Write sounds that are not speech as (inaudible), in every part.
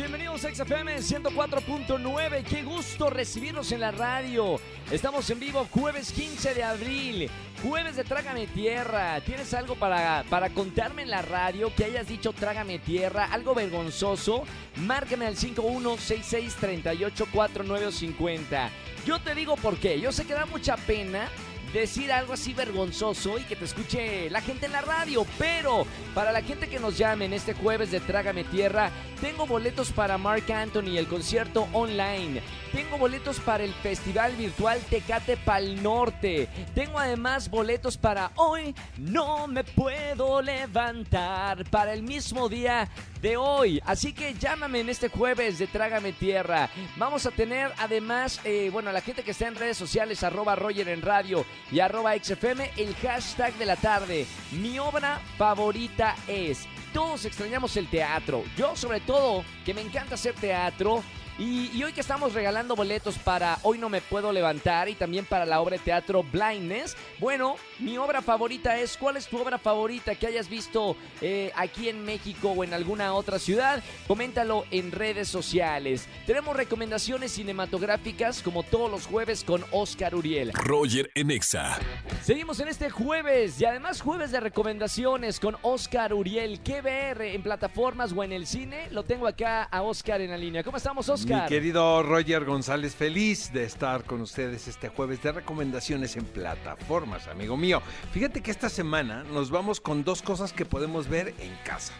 Bienvenidos a XFM 104.9. Qué gusto recibirlos en la radio. Estamos en vivo jueves 15 de abril, jueves de Trágame Tierra. ¿Tienes algo para, para contarme en la radio que hayas dicho Trágame Tierra? ¿Algo vergonzoso? Márcame al 5166384950. Yo te digo por qué. Yo sé que da mucha pena decir algo así vergonzoso y que te escuche la gente en la radio. Pero para la gente que nos llame en este jueves de Trágame Tierra, tengo boletos para Mark Anthony, el concierto online. Tengo boletos para el festival virtual Tecate Pal Norte. Tengo además boletos para Hoy No Me Puedo Levantar para el mismo día de hoy. Así que llámame en este jueves de Trágame Tierra. Vamos a tener además, eh, bueno, la gente que está en redes sociales, arroba Roger en radio y arroba XFM, el hashtag de la tarde. Mi obra favorita es. Todos extrañamos el teatro. Yo sobre todo, que me encanta hacer teatro. Y, y, hoy que estamos regalando boletos para Hoy no me puedo levantar y también para la obra de teatro Blindness, bueno, mi obra favorita es, ¿cuál es tu obra favorita que hayas visto eh, aquí en México o en alguna otra ciudad? Coméntalo en redes sociales. Tenemos recomendaciones cinematográficas como todos los jueves con Oscar Uriel. Roger Enexa. Seguimos en este jueves y además jueves de recomendaciones con Oscar Uriel. ¿Qué ver en plataformas o en el cine? Lo tengo acá a Oscar en la línea. ¿Cómo estamos, Oscar? Mi querido Roger González, feliz de estar con ustedes este jueves de recomendaciones en plataformas, amigo mío. Fíjate que esta semana nos vamos con dos cosas que podemos ver en casa.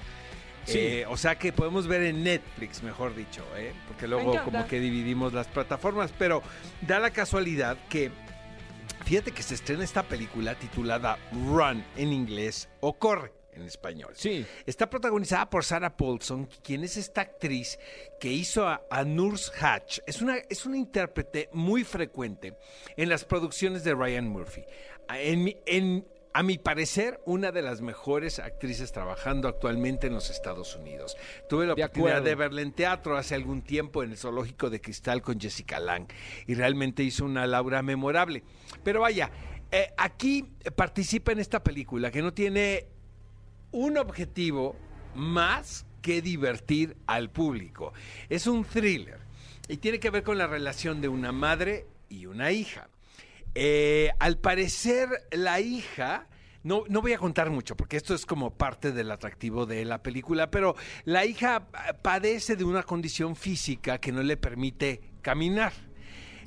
Sí. Eh, o sea que podemos ver en Netflix, mejor dicho, ¿eh? porque luego como que dividimos las plataformas, pero da la casualidad que fíjate que se estrena esta película titulada Run en inglés o Corre en español. Sí. Está protagonizada por Sarah Paulson, quien es esta actriz que hizo a, a Nurse Hatch. Es una, es una intérprete muy frecuente en las producciones de Ryan Murphy. En, mi- en- a mi parecer, una de las mejores actrices trabajando actualmente en los Estados Unidos. Tuve la De oportunidad acuerdo. de verla en teatro hace algún tiempo en el Zoológico de Cristal con Jessica Lang y realmente hizo una Laura memorable. Pero vaya, eh, aquí participa en esta película que no tiene un objetivo más que divertir al público. Es un thriller y tiene que ver con la relación de una madre y una hija. Eh, al parecer, la hija... No, no voy a contar mucho porque esto es como parte del atractivo de la película, pero la hija padece de una condición física que no le permite caminar.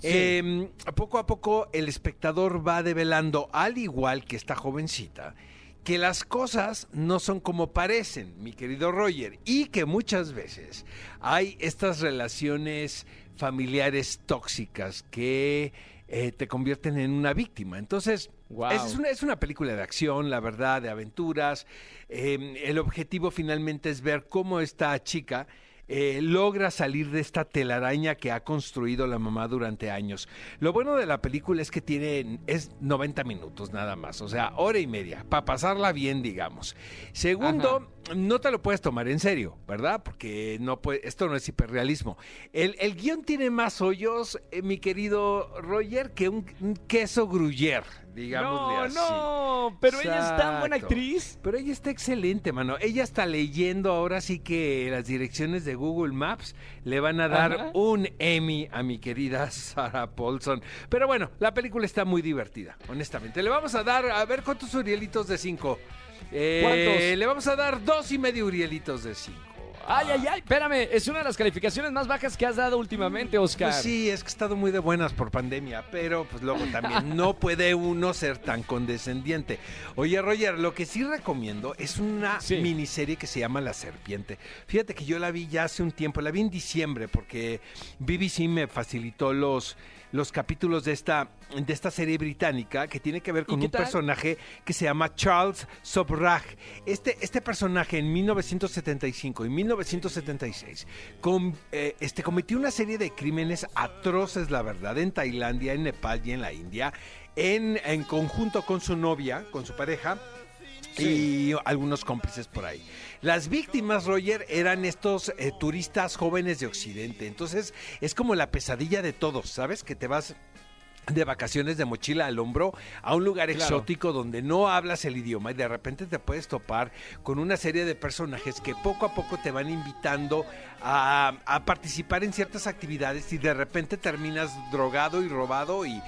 Eh, poco a poco el espectador va develando, al igual que esta jovencita, que las cosas no son como parecen, mi querido Roger, y que muchas veces hay estas relaciones familiares tóxicas que eh, te convierten en una víctima. Entonces, Wow. es, una, es una película de acción, la verdad, de aventuras. Eh, el objetivo finalmente es ver cómo esta chica eh, logra salir de esta telaraña que ha construido la mamá durante años. Lo bueno de la película es que tiene es 90 minutos nada más, o sea, hora y media, para pasarla bien, digamos. Segundo, no te lo puedes tomar en serio, ¿verdad? Porque no puede, esto no es hiperrealismo. El, el guion tiene más hoyos, eh, mi querido Roger, que un, un queso gruyère, digámosle No, así. no, pero ella es tan buena actriz. Pero ella está excelente, mano. Ella está leyendo ahora sí que las direcciones de Google Maps le van a dar Ajá. un Emmy a mi querida Sarah Paulson. Pero bueno, la película está muy divertida, honestamente. Le vamos a dar, a ver cuántos Urielitos de cinco. Eh, ¿Cuántos? Le vamos a dar dos y medio Urielitos de cinco. Ay, ay, ay, espérame, es una de las calificaciones más bajas que has dado últimamente, Oscar. Pues sí, es que he estado muy de buenas por pandemia, pero pues luego también (laughs) no puede uno ser tan condescendiente. Oye, Roger, lo que sí recomiendo es una Sí. miniserie que se llama La Serpiente. Fíjate que yo la vi ya hace un tiempo, la vi en diciembre porque BBC me facilitó los los capítulos de esta, de esta serie británica que tiene que ver con un tal? personaje que se llama Charles Sobrach. Este, este personaje en 1975 y 1976 com- eh, este, cometió una serie de crímenes atroces, la verdad, en Tailandia, en Nepal y en la India, en, en conjunto con su novia, con su pareja. Y algunos cómplices por ahí. Las víctimas, Roger, eran estos eh, turistas jóvenes de Occidente. Entonces, es como la pesadilla de todos, ¿sabes? Que te vas de vacaciones de mochila al hombro a un lugar exótico donde no hablas el idioma y de repente te puedes topar con una serie de personajes que poco a poco te van invitando a, participar en ciertas actividades y de repente terminas drogado y robado y,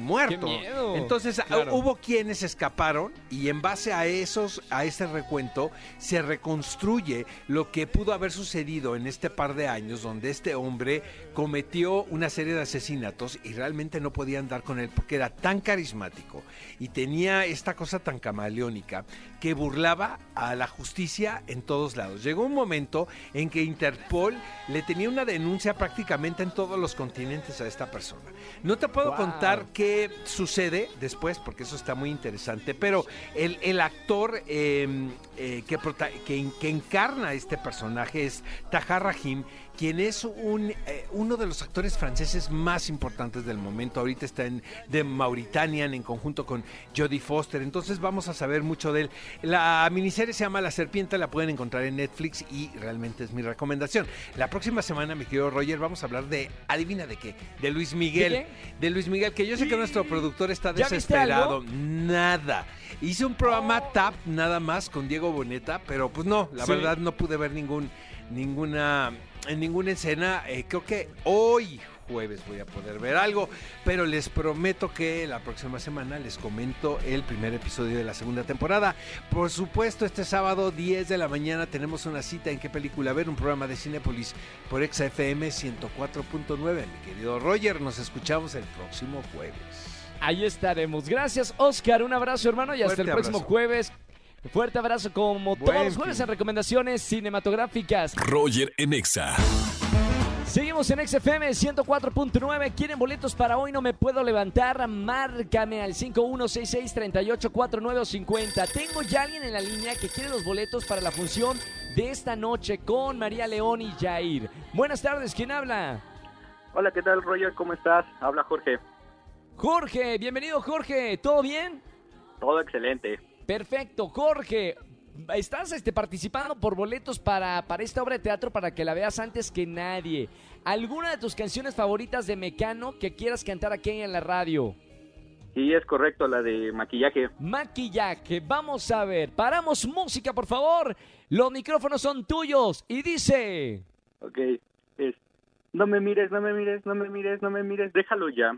muerto. Entonces hubo quienes escaparon y en base a esos, a ese recuento, se reconstruye lo que pudo haber sucedido en este par de años donde este hombre cometió una serie de asesinatos y realmente no podía andar con él porque era tan carismático y tenía esta cosa tan camaleónica que burlaba a la justicia en todos lados. Llegó un momento en que Interpol le tenía una denuncia prácticamente en todos los continentes a esta persona. No te puedo contar qué sucede después, porque eso está muy interesante, pero el, actor em, eh, que, que, que, encarna este personaje es Tahar Rahim, quien es un, eh, uno de los actores franceses más importantes del momento. Ahorita está en The Mauritanian en conjunto con Jodie Foster. Entonces vamos a saber mucho de él. La miniserie se llama La Serpiente, la pueden encontrar en Netflix y realmente es mi recomendación. La próxima semana, mi querido Roger, vamos a hablar de, adivina de qué, de Luis Miguel. ¿De, Luis Miguel, que yo sé que nuestro productor está desesperado. Nada. Hice un programa oh. TAP nada más con Diego Boneta, pero pues no, la verdad no pude ver ningún, ninguna en ninguna escena. Eh, creo que hoy jueves voy a poder ver algo, pero les prometo que la próxima semana les comento el primer episodio de la segunda temporada. Por supuesto, este sábado 10 de la mañana tenemos una cita en qué película ver, un programa de Cinepolis por XFM 104.9. Mi querido Roger, nos escuchamos el próximo jueves. Ahí estaremos. Gracias, Oscar. Un abrazo, hermano, y hasta el próximo jueves. Fuerte abrazo como todos los jueves en recomendaciones cinematográficas. Roger Enexa. Seguimos en XFM 104.9. ¿Quieren boletos para hoy? No me puedo levantar. Márcame al 5166384950. Tengo ya alguien en la línea que quiere los boletos para la función de esta noche con María León y Jair. Buenas tardes, ¿quién habla? Hola, ¿qué tal, Roger? ¿Cómo estás? Habla Jorge. Jorge, bienvenido, Jorge. ¿Todo bien? Todo excelente. Perfecto, Jorge. Estás este, participando por boletos para, para esta obra de teatro para que la veas antes que nadie. ¿Alguna de tus canciones favoritas de Mecano que quieras cantar aquí en la radio? Sí, es correcto, la de maquillaje. Maquillaje, vamos a ver. Paramos música, por favor. Los micrófonos son tuyos. Y dice... Ok, es... No me mires, no me mires, no me mires, no me mires, déjalo ya.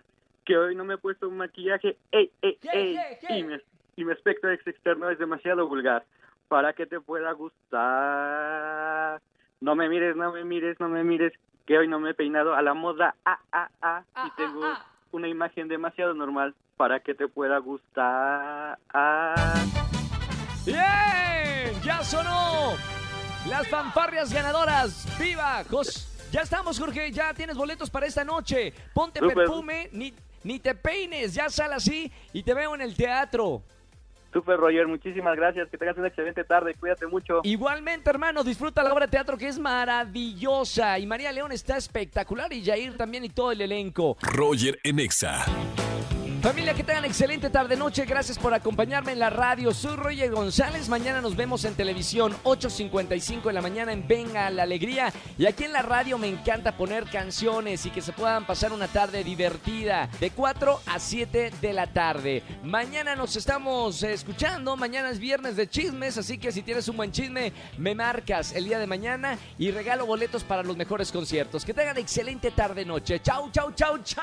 Que hoy no me he puesto un maquillaje. ¡Ey, ey, ey! Y me y mi aspecto externo es demasiado vulgar para que te pueda gustar. No me mires, no me mires, no me mires, que hoy no me he peinado a la moda ah, ah, ah, y ah, tengo ah, una imagen demasiado normal para que te pueda gustar. ¡Bien! ¡Ya sonó! Las fanfarrias ganadoras. ¡Viva! Jos ya estamos, Jorge. Ya tienes boletos para esta noche. Ponte perfume, ni, ni te peines. Ya sal así y te veo en el teatro. Super Roger, muchísimas gracias. Que tengas una excelente tarde. Cuídate mucho. Igualmente, hermano, disfruta la obra de teatro que es maravillosa. Y María León está espectacular y Jair también y todo el elenco. Roger Enexa. Familia, que tengan excelente tarde-noche. Gracias por acompañarme en la radio. Soy Roger González. Mañana nos vemos en televisión, 8.55 de la mañana en Venga la Alegría. Y aquí en la radio me encanta poner canciones y que se puedan pasar una tarde divertida de 4 a 7 de la tarde. Mañana nos estamos escuchando. Mañana es viernes de chismes, así que si tienes un buen chisme, me marcas el día de mañana y regalo boletos para los mejores conciertos. Que tengan excelente tarde-noche. Chau, chau, chau, chau.